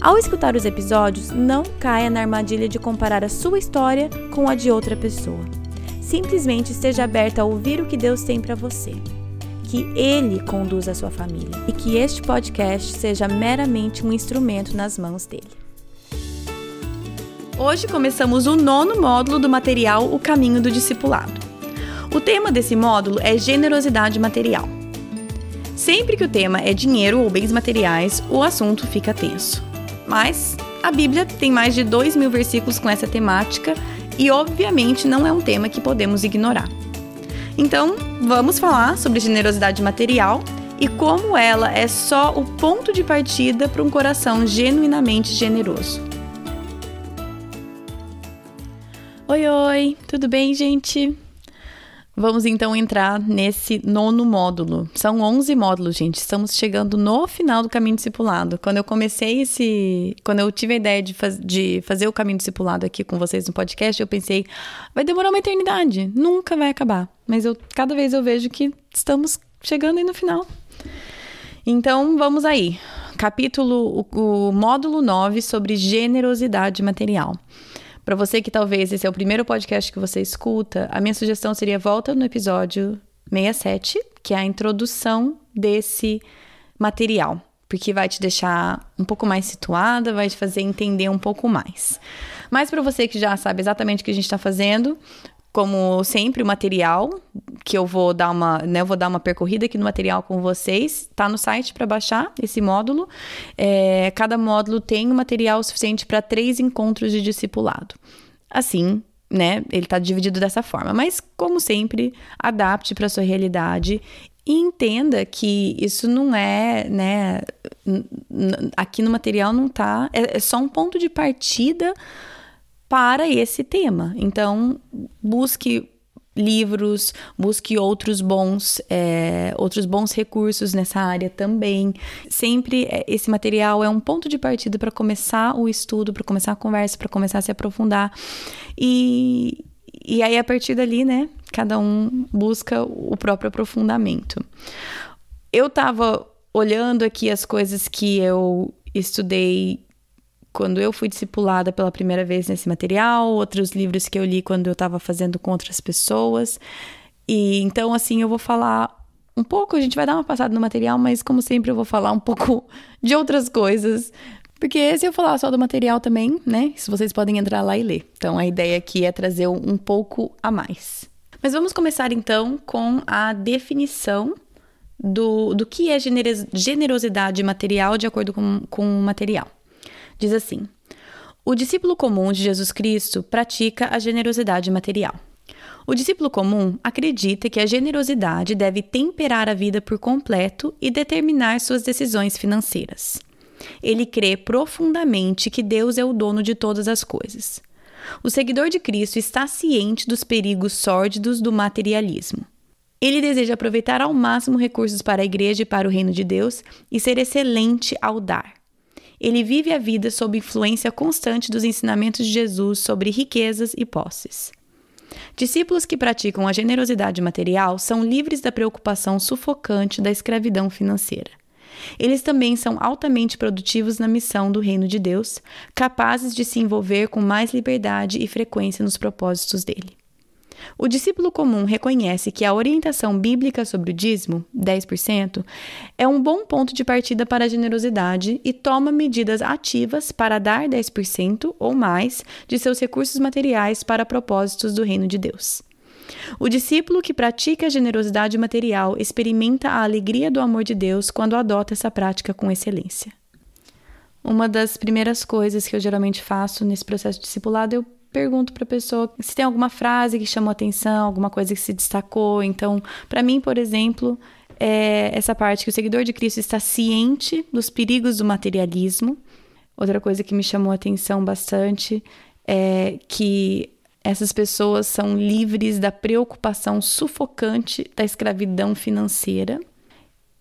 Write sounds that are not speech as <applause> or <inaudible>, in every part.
Ao escutar os episódios, não caia na armadilha de comparar a sua história com a de outra pessoa. Simplesmente esteja aberta a ouvir o que Deus tem para você. Que Ele conduza a sua família e que este podcast seja meramente um instrumento nas mãos dele. Hoje começamos o nono módulo do material O Caminho do Discipulado. O tema desse módulo é generosidade material. Sempre que o tema é dinheiro ou bens materiais, o assunto fica tenso. Mas a Bíblia tem mais de 2 mil versículos com essa temática e, obviamente, não é um tema que podemos ignorar. Então, vamos falar sobre generosidade material e como ela é só o ponto de partida para um coração genuinamente generoso. Oi, oi, tudo bem, gente? Vamos então entrar nesse nono módulo. São 11 módulos, gente. Estamos chegando no final do caminho discipulado. Quando eu comecei esse. Quando eu tive a ideia de, faz, de fazer o caminho discipulado aqui com vocês no podcast, eu pensei, vai demorar uma eternidade. Nunca vai acabar. Mas eu, cada vez eu vejo que estamos chegando aí no final. Então, vamos aí. Capítulo, o, o módulo 9 sobre generosidade material. Para você que talvez esse é o primeiro podcast que você escuta, a minha sugestão seria volta no episódio 67, que é a introdução desse material, porque vai te deixar um pouco mais situada, vai te fazer entender um pouco mais. Mas para você que já sabe exatamente o que a gente está fazendo, como sempre, o material que eu vou dar uma, né, eu vou dar uma percorrida aqui no material com vocês. Tá no site para baixar esse módulo. É, cada módulo tem um material suficiente para três encontros de discipulado. Assim, né? Ele está dividido dessa forma. Mas, como sempre, adapte para sua realidade e entenda que isso não é, né? Aqui no material não tá. É, é só um ponto de partida para esse tema. Então, busque livros, busque outros bons, é, outros bons recursos nessa área também. Sempre é, esse material é um ponto de partida para começar o estudo, para começar a conversa, para começar a se aprofundar. E, e aí, a partir dali, né, cada um busca o próprio aprofundamento. Eu estava olhando aqui as coisas que eu estudei quando eu fui discipulada pela primeira vez nesse material, outros livros que eu li quando eu estava fazendo com outras pessoas. E então, assim, eu vou falar um pouco, a gente vai dar uma passada no material, mas como sempre eu vou falar um pouco <laughs> de outras coisas. Porque se eu falar só do material também, né? Se vocês podem entrar lá e ler. Então a ideia aqui é trazer um pouco a mais. Mas vamos começar então com a definição do, do que é generosidade material de acordo com, com o material. Diz assim: O discípulo comum de Jesus Cristo pratica a generosidade material. O discípulo comum acredita que a generosidade deve temperar a vida por completo e determinar suas decisões financeiras. Ele crê profundamente que Deus é o dono de todas as coisas. O seguidor de Cristo está ciente dos perigos sórdidos do materialismo. Ele deseja aproveitar ao máximo recursos para a igreja e para o reino de Deus e ser excelente ao dar. Ele vive a vida sob influência constante dos ensinamentos de Jesus sobre riquezas e posses. Discípulos que praticam a generosidade material são livres da preocupação sufocante da escravidão financeira. Eles também são altamente produtivos na missão do reino de Deus, capazes de se envolver com mais liberdade e frequência nos propósitos dele. O discípulo comum reconhece que a orientação bíblica sobre o dízimo, 10%, é um bom ponto de partida para a generosidade e toma medidas ativas para dar 10% ou mais de seus recursos materiais para propósitos do reino de Deus. O discípulo que pratica a generosidade material experimenta a alegria do amor de Deus quando adota essa prática com excelência. Uma das primeiras coisas que eu geralmente faço nesse processo discipulado é eu pergunto para a pessoa se tem alguma frase que chamou atenção, alguma coisa que se destacou. Então, para mim, por exemplo, é essa parte que o seguidor de Cristo está ciente dos perigos do materialismo. Outra coisa que me chamou atenção bastante é que essas pessoas são livres da preocupação sufocante da escravidão financeira.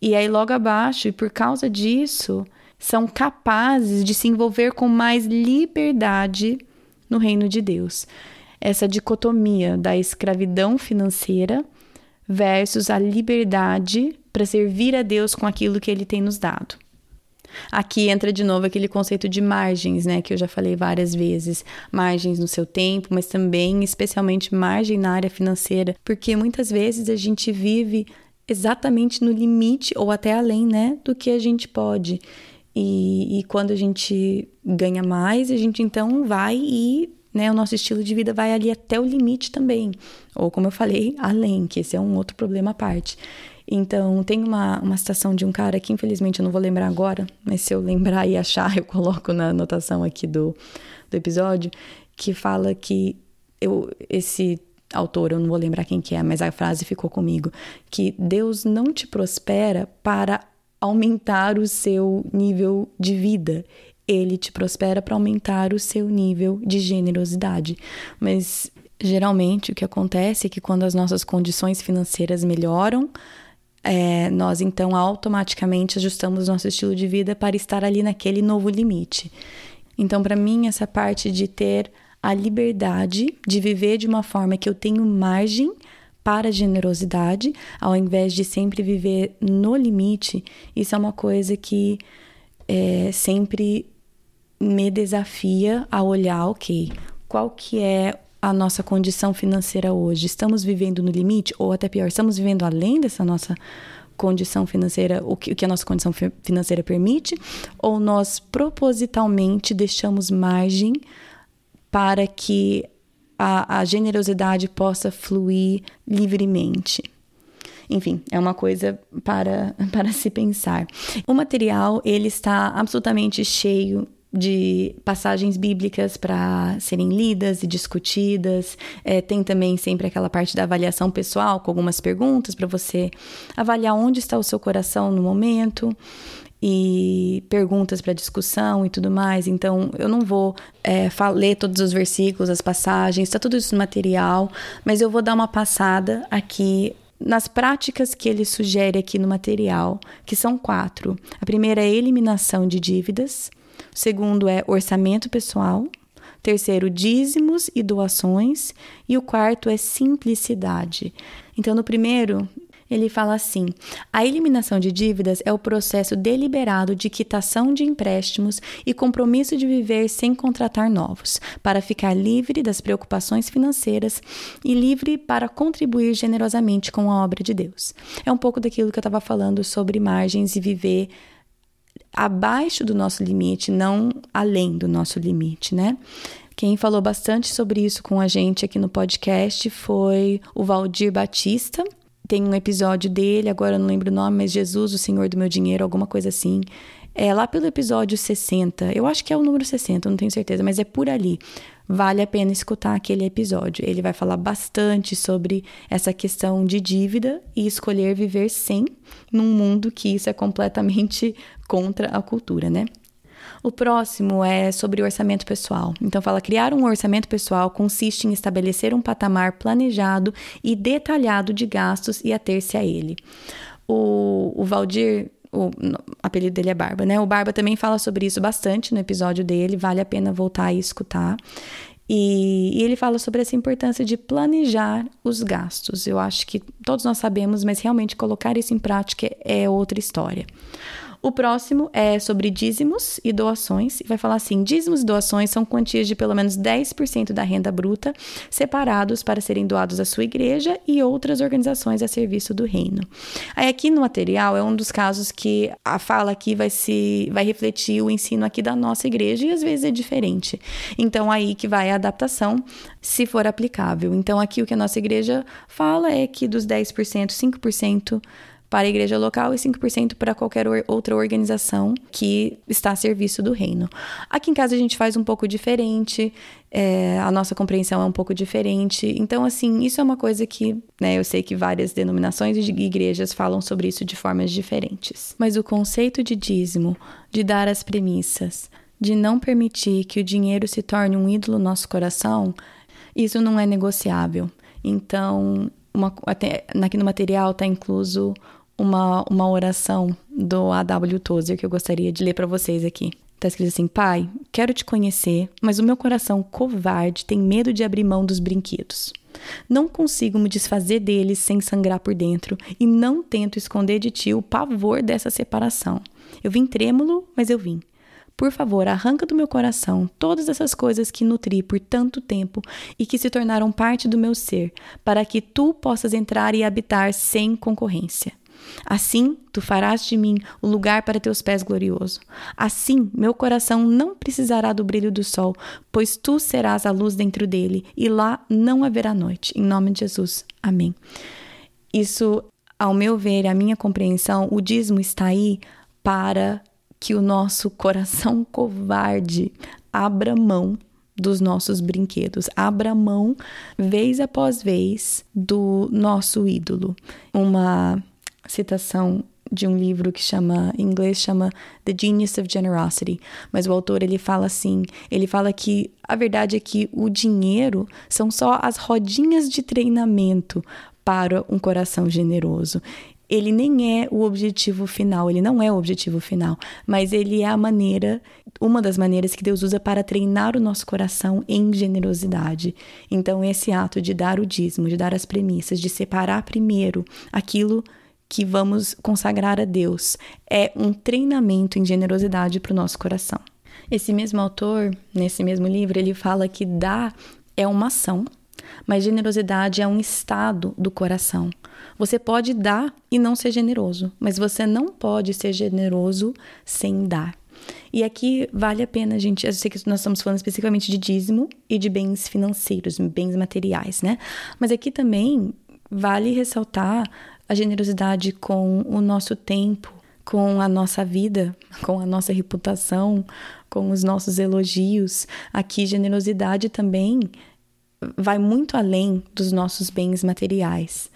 E aí, logo abaixo, e por causa disso, são capazes de se envolver com mais liberdade no reino de Deus. Essa dicotomia da escravidão financeira versus a liberdade para servir a Deus com aquilo que ele tem nos dado. Aqui entra de novo aquele conceito de margens, né, que eu já falei várias vezes, margens no seu tempo, mas também especialmente margem na área financeira, porque muitas vezes a gente vive exatamente no limite ou até além, né, do que a gente pode. E, e quando a gente ganha mais, a gente então vai e né, o nosso estilo de vida vai ali até o limite também. Ou, como eu falei, além, que esse é um outro problema à parte. Então, tem uma, uma citação de um cara que, infelizmente, eu não vou lembrar agora, mas se eu lembrar e achar, <laughs> eu coloco na anotação aqui do, do episódio, que fala que eu, esse autor, eu não vou lembrar quem que é, mas a frase ficou comigo, que Deus não te prospera para aumentar o seu nível de vida. Ele te prospera para aumentar o seu nível de generosidade. Mas geralmente o que acontece é que quando as nossas condições financeiras melhoram, é, nós então automaticamente ajustamos nosso estilo de vida para estar ali naquele novo limite. Então, para mim, essa parte de ter a liberdade de viver de uma forma que eu tenho margem para a generosidade, ao invés de sempre viver no limite, isso é uma coisa que é, sempre me desafia a olhar, ok, qual que é a nossa condição financeira hoje? Estamos vivendo no limite? Ou até pior, estamos vivendo além dessa nossa condição financeira, o que, o que a nossa condição financeira permite? Ou nós propositalmente deixamos margem para que a, a generosidade possa fluir livremente. Enfim, é uma coisa para, <laughs> para se pensar. O material ele está absolutamente cheio de passagens bíblicas para serem lidas e discutidas. É, tem também sempre aquela parte da avaliação pessoal, com algumas perguntas para você avaliar onde está o seu coração no momento e perguntas para discussão e tudo mais. Então, eu não vou é, ler todos os versículos, as passagens, está tudo isso no material, mas eu vou dar uma passada aqui nas práticas que ele sugere aqui no material, que são quatro. A primeira é eliminação de dívidas, o segundo é orçamento pessoal, o terceiro, dízimos e doações, e o quarto é simplicidade. Então, no primeiro, ele fala assim: a eliminação de dívidas é o processo deliberado de quitação de empréstimos e compromisso de viver sem contratar novos, para ficar livre das preocupações financeiras e livre para contribuir generosamente com a obra de Deus. É um pouco daquilo que eu estava falando sobre margens e viver abaixo do nosso limite, não além do nosso limite, né? Quem falou bastante sobre isso com a gente aqui no podcast foi o Valdir Batista. Tem um episódio dele, agora eu não lembro o nome, mas Jesus, o Senhor do meu dinheiro, alguma coisa assim. É lá pelo episódio 60, eu acho que é o número 60, não tenho certeza, mas é por ali. Vale a pena escutar aquele episódio. Ele vai falar bastante sobre essa questão de dívida e escolher viver sem num mundo que isso é completamente contra a cultura, né? O próximo é sobre orçamento pessoal. Então, fala: criar um orçamento pessoal consiste em estabelecer um patamar planejado e detalhado de gastos e ater-se a ele. O, Valdir o apelido dele é Barba, né? O Barba também fala sobre isso bastante no episódio dele, vale a pena voltar e escutar. E, e, ele fala sobre essa importância de planejar os gastos. Eu acho que todos nós sabemos, mas realmente colocar isso em prática é outra história. O próximo é sobre dízimos e doações. Vai falar assim: dízimos e doações são quantias de pelo menos 10% da renda bruta, separados para serem doados à sua igreja e outras organizações a serviço do reino. Aí aqui no material é um dos casos que a fala aqui vai se vai refletir o ensino aqui da nossa igreja e às vezes é diferente. Então aí que vai a adaptação se for aplicável. Então aqui o que a nossa igreja fala é que dos 10%, 5% para a igreja local e 5% para qualquer outra organização que está a serviço do reino. Aqui em casa a gente faz um pouco diferente, é, a nossa compreensão é um pouco diferente. Então, assim, isso é uma coisa que né, eu sei que várias denominações de igrejas falam sobre isso de formas diferentes. Mas o conceito de dízimo, de dar as premissas, de não permitir que o dinheiro se torne um ídolo no nosso coração, isso não é negociável. Então, uma, até, aqui no material está incluso uma, uma oração do A.W. Tozer que eu gostaria de ler para vocês aqui. Está escrito assim: Pai, quero te conhecer, mas o meu coração covarde tem medo de abrir mão dos brinquedos. Não consigo me desfazer deles sem sangrar por dentro e não tento esconder de ti o pavor dessa separação. Eu vim trêmulo, mas eu vim. Por favor, arranca do meu coração todas essas coisas que nutri por tanto tempo e que se tornaram parte do meu ser, para que tu possas entrar e habitar sem concorrência. Assim, tu farás de mim o lugar para teus pés glorioso. Assim, meu coração não precisará do brilho do sol, pois tu serás a luz dentro dele, e lá não haverá noite. Em nome de Jesus. Amém. Isso, ao meu ver, a minha compreensão, o dízimo está aí para que o nosso coração <laughs> covarde abra mão dos nossos brinquedos, abra mão vez após vez do nosso ídolo. Uma citação de um livro que chama, em inglês chama The Genius of Generosity, mas o autor ele fala assim, ele fala que a verdade é que o dinheiro são só as rodinhas de treinamento para um coração generoso ele nem é o objetivo final, ele não é o objetivo final, mas ele é a maneira, uma das maneiras que Deus usa para treinar o nosso coração em generosidade. Então, esse ato de dar o dízimo, de dar as premissas, de separar primeiro aquilo que vamos consagrar a Deus, é um treinamento em generosidade para o nosso coração. Esse mesmo autor, nesse mesmo livro, ele fala que dar é uma ação, mas generosidade é um estado do coração. Você pode dar e não ser generoso, mas você não pode ser generoso sem dar. E aqui vale a pena, gente. Eu sei que nós estamos falando especificamente de dízimo e de bens financeiros, bens materiais, né? Mas aqui também vale ressaltar a generosidade com o nosso tempo, com a nossa vida, com a nossa reputação, com os nossos elogios. Aqui, generosidade também vai muito além dos nossos bens materiais.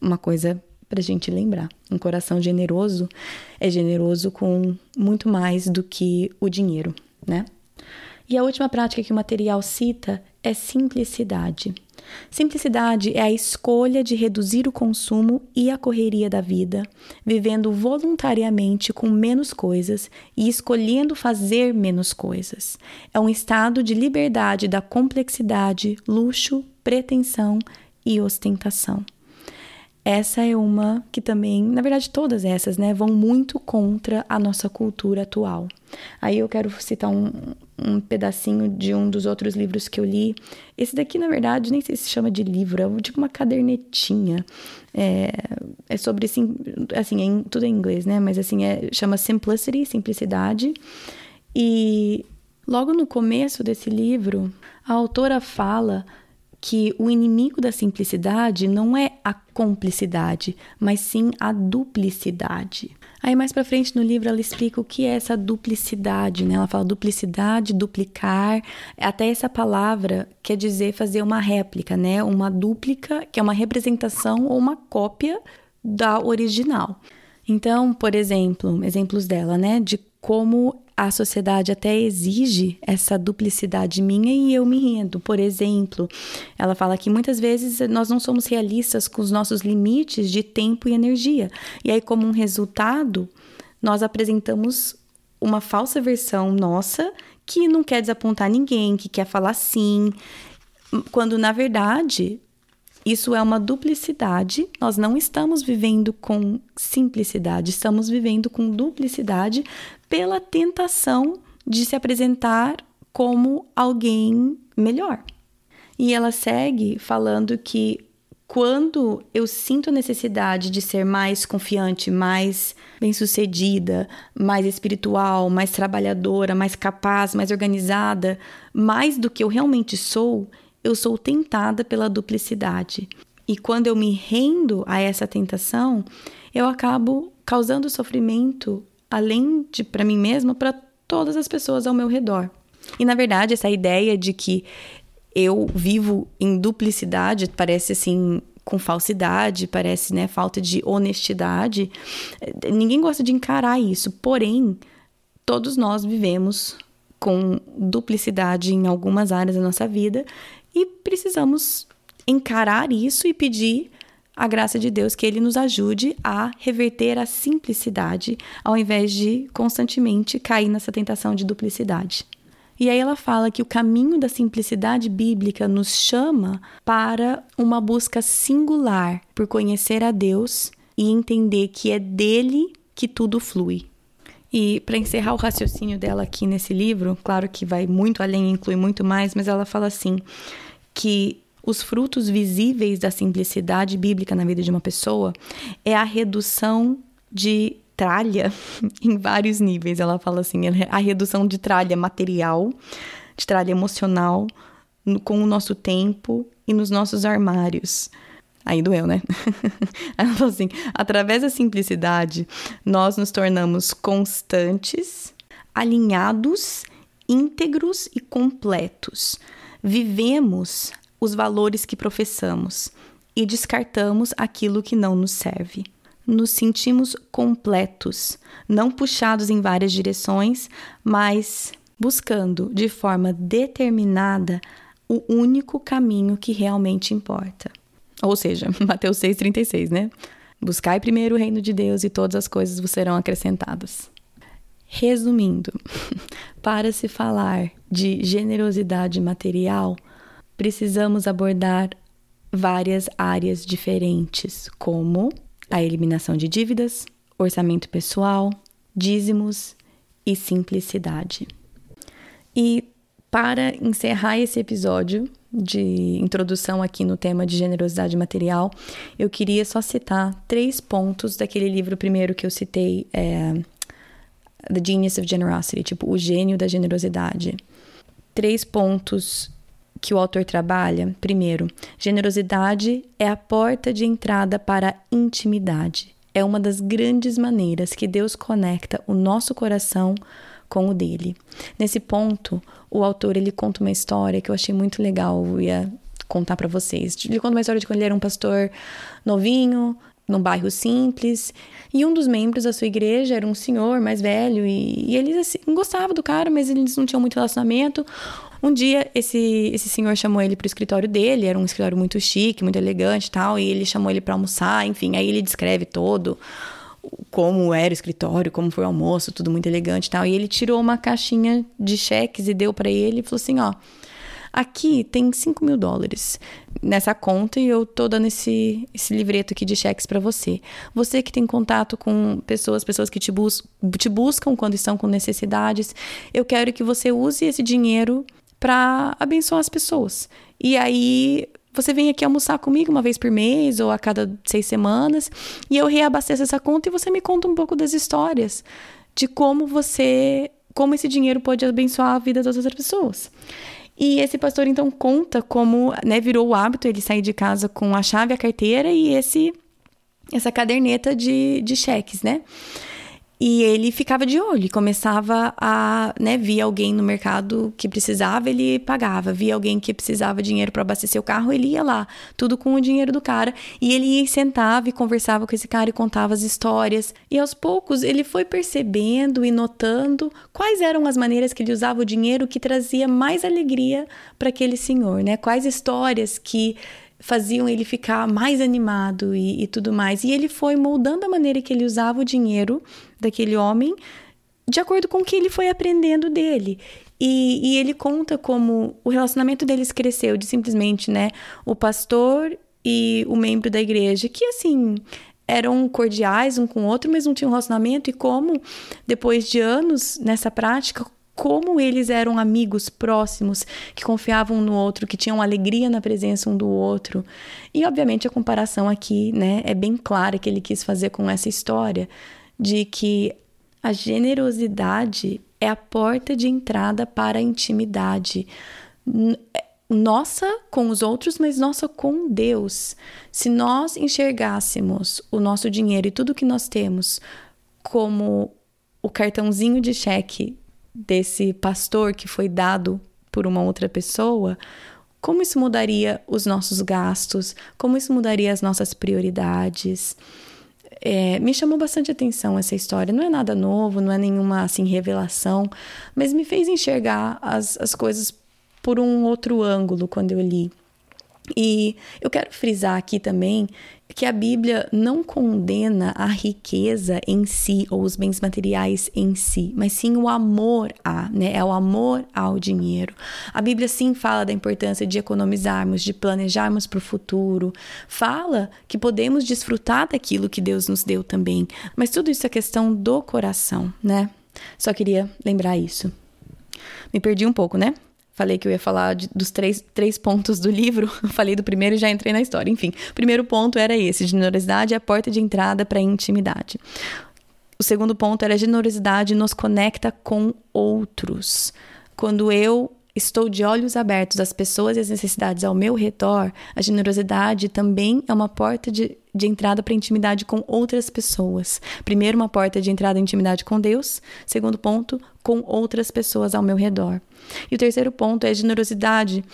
Uma coisa para a gente lembrar: um coração generoso é generoso com muito mais do que o dinheiro, né? E a última prática que o material cita é simplicidade. Simplicidade é a escolha de reduzir o consumo e a correria da vida, vivendo voluntariamente com menos coisas e escolhendo fazer menos coisas. É um estado de liberdade da complexidade, luxo, pretensão e ostentação. Essa é uma que também, na verdade, todas essas, né, vão muito contra a nossa cultura atual. Aí eu quero citar um, um pedacinho de um dos outros livros que eu li. Esse daqui, na verdade, nem sei se chama de livro, é tipo uma cadernetinha. É, é sobre, assim, assim é, tudo em inglês, né, mas assim, é, chama Simplicity, Simplicidade. E logo no começo desse livro, a autora fala que o inimigo da simplicidade não é a cumplicidade, mas sim a duplicidade. Aí mais para frente no livro ela explica o que é essa duplicidade, né? Ela fala duplicidade, duplicar, até essa palavra quer dizer fazer uma réplica, né? Uma dúplica, que é uma representação ou uma cópia da original. Então, por exemplo, exemplos dela, né, de como a sociedade até exige essa duplicidade minha e eu me rendo. Por exemplo, ela fala que muitas vezes nós não somos realistas com os nossos limites de tempo e energia. E aí, como um resultado, nós apresentamos uma falsa versão nossa que não quer desapontar ninguém, que quer falar sim, quando na verdade isso é uma duplicidade. Nós não estamos vivendo com simplicidade, estamos vivendo com duplicidade pela tentação de se apresentar como alguém melhor. E ela segue falando que quando eu sinto necessidade de ser mais confiante, mais bem-sucedida, mais espiritual, mais trabalhadora, mais capaz, mais organizada, mais do que eu realmente sou, eu sou tentada pela duplicidade. E quando eu me rendo a essa tentação, eu acabo causando sofrimento, além de para mim mesma, para todas as pessoas ao meu redor. E na verdade, essa ideia de que eu vivo em duplicidade parece assim com falsidade, parece, né, falta de honestidade. Ninguém gosta de encarar isso, porém, todos nós vivemos com duplicidade em algumas áreas da nossa vida e precisamos encarar isso e pedir a graça de Deus que ele nos ajude a reverter a simplicidade ao invés de constantemente cair nessa tentação de duplicidade. E aí ela fala que o caminho da simplicidade bíblica nos chama para uma busca singular por conhecer a Deus e entender que é dele que tudo flui. E para encerrar o raciocínio dela aqui nesse livro, claro que vai muito além, inclui muito mais, mas ela fala assim que os frutos visíveis da simplicidade bíblica na vida de uma pessoa é a redução de tralha <laughs> em vários níveis. Ela fala assim: a redução de tralha material, de tralha emocional, no, com o nosso tempo e nos nossos armários. Aí doeu, né? <laughs> Ela falou assim: através da simplicidade, nós nos tornamos constantes, alinhados, íntegros e completos. Vivemos os valores que professamos e descartamos aquilo que não nos serve nos sentimos completos, não puxados em várias direções, mas buscando de forma determinada o único caminho que realmente importa. Ou seja, <laughs> Mateus 6,36, né? Buscai primeiro o reino de Deus e todas as coisas vos serão acrescentadas. Resumindo, <laughs> para se falar de generosidade material, precisamos abordar várias áreas diferentes, como a eliminação de dívidas, orçamento pessoal, dízimos e simplicidade. E para encerrar esse episódio de introdução aqui no tema de generosidade material, eu queria só citar três pontos daquele livro primeiro que eu citei, é, The Genius of Generosity, tipo, o gênio da generosidade. Três pontos que o autor trabalha, primeiro, generosidade é a porta de entrada para a intimidade. É uma das grandes maneiras que Deus conecta o nosso coração com o dele. Nesse ponto, o autor ele conta uma história que eu achei muito legal, eu ia contar para vocês. Ele conta uma história de quando ele era um pastor novinho, num bairro simples, e um dos membros da sua igreja era um senhor mais velho, e, e eles assim, gostavam do cara, mas eles não tinham muito relacionamento. Um dia, esse, esse senhor chamou ele para o escritório dele, era um escritório muito chique, muito elegante e tal, e ele chamou ele para almoçar, enfim, aí ele descreve todo como era o escritório, como foi o almoço, tudo muito elegante e tal. E ele tirou uma caixinha de cheques e deu para ele e falou assim: ó, aqui tem 5 mil dólares nessa conta e eu tô dando esse, esse livreto aqui de cheques para você. Você que tem contato com pessoas, pessoas que te, bus te buscam quando estão com necessidades, eu quero que você use esse dinheiro para abençoar as pessoas. E aí você vem aqui almoçar comigo uma vez por mês ou a cada seis semanas e eu reabasteço essa conta e você me conta um pouco das histórias de como você, como esse dinheiro pode abençoar a vida das outras pessoas. E esse pastor então conta como, né, virou o hábito ele sair de casa com a chave, a carteira e esse essa caderneta de, de cheques, né? E ele ficava de olho e começava a, né, via alguém no mercado que precisava, ele pagava. Via alguém que precisava dinheiro para abastecer o carro, ele ia lá, tudo com o dinheiro do cara. E ele ia, sentava e conversava com esse cara e contava as histórias. E aos poucos ele foi percebendo e notando quais eram as maneiras que ele usava o dinheiro que trazia mais alegria para aquele senhor, né? Quais histórias que faziam ele ficar mais animado e, e, tudo mais. E ele foi moldando a maneira que ele usava o dinheiro daquele homem de acordo com o que ele foi aprendendo dele. E, e ele conta como o relacionamento deles cresceu de simplesmente, né, o pastor e o membro da igreja, que assim eram cordiais um com o outro, mas não tinham relacionamento, e como, depois de anos nessa prática, como eles eram amigos próximos, que confiavam no outro, que tinham alegria na presença um do outro. E obviamente a comparação aqui, né, é bem clara que ele quis fazer com essa história de que a generosidade é a porta de entrada para a intimidade. É, nossa com os outros, mas nossa com Deus. Se nós enxergássemos o nosso dinheiro e tudo que nós temos como o cartãozinho de cheque desse pastor que foi dado por uma outra pessoa, como isso mudaria os nossos gastos? Como isso mudaria as nossas prioridades? É, me chamou bastante atenção essa história. Não é nada novo, não é nenhuma assim revelação, mas me fez enxergar as, as coisas por um outro ângulo quando eu li. E eu quero frisar aqui também que a Bíblia não condena a riqueza em si ou os bens materiais em si, mas sim o amor a, né? É o amor ao dinheiro. A Bíblia sim fala da importância de economizarmos, de planejarmos para o futuro. Fala que podemos desfrutar daquilo que Deus nos deu também, mas tudo isso é questão do coração, né? Só queria lembrar isso. Me perdi um pouco, né? Falei que eu ia falar de, dos três, três pontos do livro. <laughs> Falei do primeiro e já entrei na história. Enfim, o primeiro ponto era esse: generosidade é a porta de entrada para a intimidade. O segundo ponto era a generosidade nos conecta com outros. Quando eu estou de olhos abertos às pessoas e às necessidades ao meu redor, a generosidade também é uma porta de, de entrada para intimidade com outras pessoas. Primeiro, uma porta de entrada em intimidade com Deus. Segundo ponto, com outras pessoas ao meu redor. E o terceiro ponto é a generosidade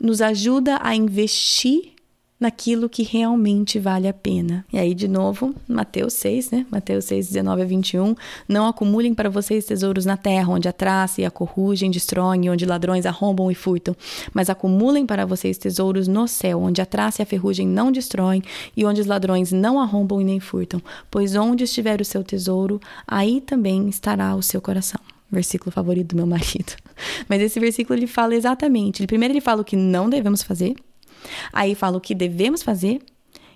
nos ajuda a investir naquilo que realmente vale a pena. E aí, de novo, Mateus 6, né? Mateus 6, 19 a 21. Não acumulem para vocês tesouros na terra, onde a traça e a corrugem destroem, onde ladrões arrombam e furtam. Mas acumulem para vocês tesouros no céu, onde a traça e a ferrugem não destroem e onde os ladrões não arrombam e nem furtam. Pois onde estiver o seu tesouro, aí também estará o seu coração versículo favorito do meu marido. <laughs> Mas esse versículo ele fala exatamente. Ele, primeiro ele fala o que não devemos fazer, Aí fala o que devemos fazer,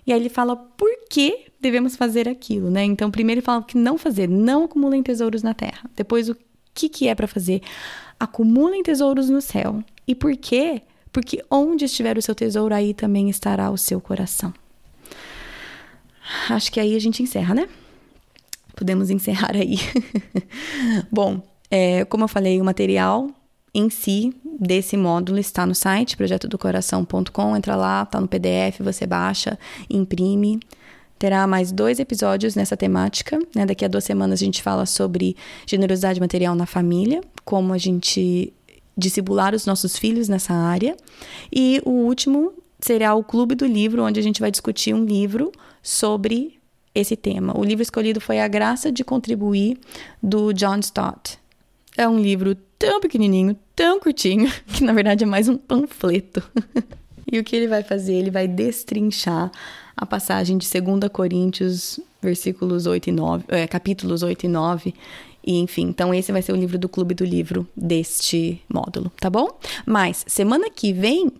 e aí ele fala por que devemos fazer aquilo, né? Então, primeiro ele fala o que não fazer, não acumulem tesouros na terra. Depois, o que, que é para fazer? Acumulem tesouros no céu. E por quê? Porque onde estiver o seu tesouro, aí também estará o seu coração. Acho que aí a gente encerra, né? Podemos encerrar aí. <laughs> Bom, é, como eu falei, o material em si desse módulo está no site projetodocoração.com. Entra lá, tá no PDF, você baixa, imprime. Terá mais dois episódios nessa temática. Né? Daqui a duas semanas a gente fala sobre generosidade material na família, como a gente discipular os nossos filhos nessa área. E o último será o Clube do Livro, onde a gente vai discutir um livro sobre esse tema. O livro escolhido foi A Graça de Contribuir, do John Stott. É um livro tão pequenininho, tão curtinho, <laughs> que na verdade é mais um panfleto. <laughs> e o que ele vai fazer? Ele vai destrinchar a passagem de 2 Coríntios, versículos 8 e 9, é, capítulos 8 e 9. E, enfim, então esse vai ser o livro do clube do livro deste módulo, tá bom? Mas semana que vem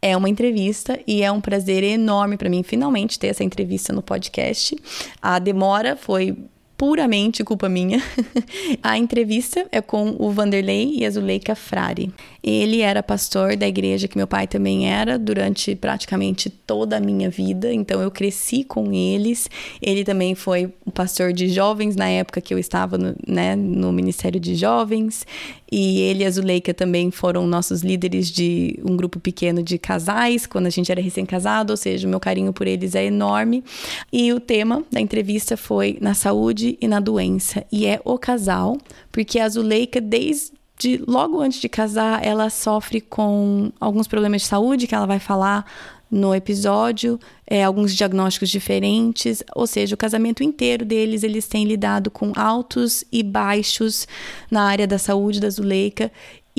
é uma entrevista e é um prazer enorme para mim finalmente ter essa entrevista no podcast. A demora foi puramente culpa minha. <laughs> a entrevista é com o Vanderlei e a Zuleika Frari. Ele era pastor da igreja que meu pai também era durante praticamente toda a minha vida, então eu cresci com eles. Ele também foi o pastor de jovens na época que eu estava no, né, no Ministério de Jovens. E ele e a Zuleika também foram nossos líderes de um grupo pequeno de casais, quando a gente era recém-casado, ou seja, o meu carinho por eles é enorme. E o tema da entrevista foi na saúde e na doença. E é o casal, porque a Zuleika, desde de, logo antes de casar, ela sofre com alguns problemas de saúde que ela vai falar no episódio, é, alguns diagnósticos diferentes, ou seja, o casamento inteiro deles eles têm lidado com altos e baixos na área da saúde da Zuleika.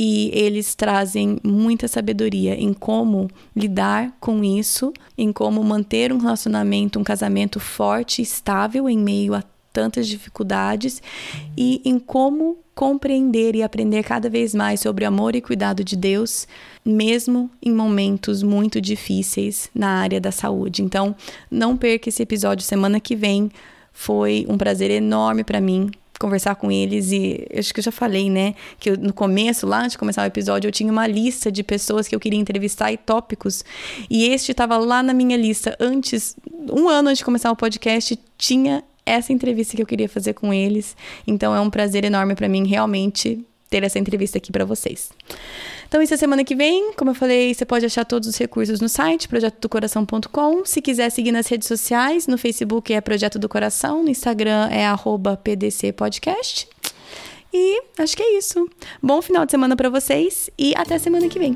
E eles trazem muita sabedoria em como lidar com isso, em como manter um relacionamento, um casamento forte e estável em meio a tantas dificuldades e em como compreender e aprender cada vez mais sobre amor e cuidado de Deus, mesmo em momentos muito difíceis na área da saúde. Então, não perca esse episódio semana que vem. Foi um prazer enorme para mim conversar com eles e acho que eu já falei, né, que eu, no começo, lá antes de começar o episódio, eu tinha uma lista de pessoas que eu queria entrevistar e tópicos, e este estava lá na minha lista antes, um ano antes de começar o podcast, tinha essa entrevista que eu queria fazer com eles. Então é um prazer enorme para mim realmente ter essa entrevista aqui para vocês. Então, isso é semana que vem. Como eu falei, você pode achar todos os recursos no site, projetodocoração.com. Se quiser seguir nas redes sociais, no Facebook é Projeto do Coração, no Instagram é @pdcpodcast. E acho que é isso. Bom final de semana para vocês e até semana que vem.